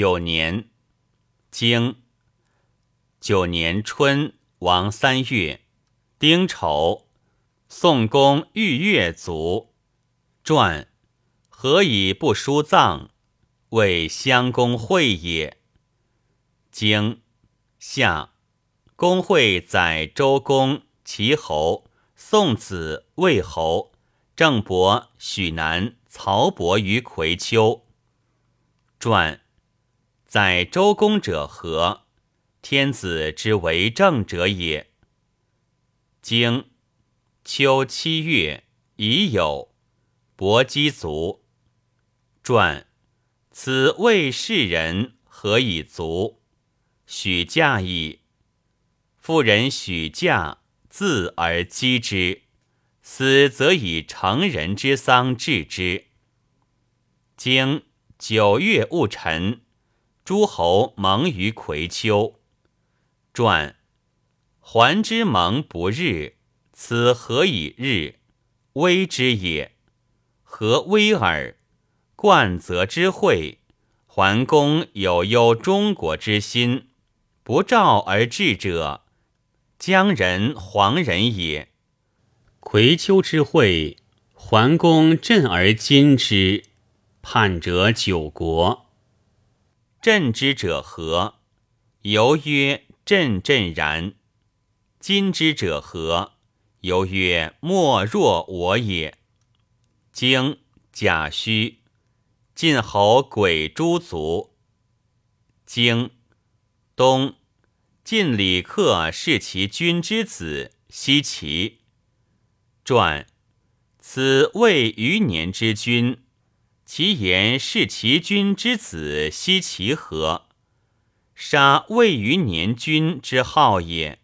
九年，经九年春，王三月，丁丑，宋公遇月卒。传何以不书葬？为襄公会也。经夏，公会载周公、齐侯、宋子、魏侯、郑伯、许南、曹伯于葵丘。传。在周公者何？天子之为政者也。经秋七月已有，伯姬卒。传此谓世人何以卒？许嫁矣。妇人许嫁，自而击之，死则以成人之丧治之。经九月戊辰。诸侯盟于葵丘。传桓之盟不日，此何以日？威之也。何威耳？冠则之会。桓公有忧中国之心，不召而至者，将人、黄人也。葵丘之会，桓公振而今之，叛者九国。震之者何？犹曰震震然。今之者何？犹曰莫若我也。经甲戌，晋侯鬼诸族。经冬，晋李克是其君之子奚齐。传此未余年之君。其言是其君之子奚其何？杀未于年君之号也。